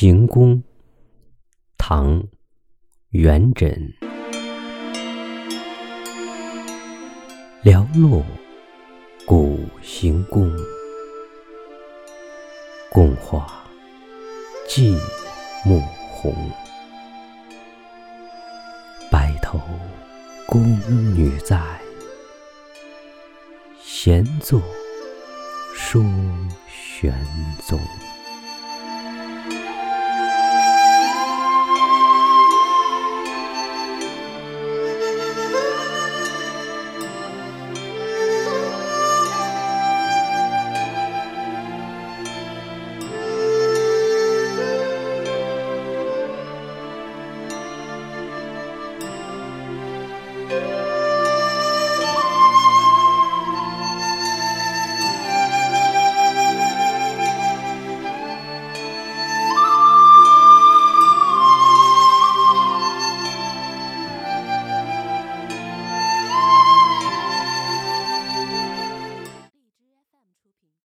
行宫，唐·元稹。寥落古行宫，共话寂寞红。白头宫女在，闲坐说玄宗。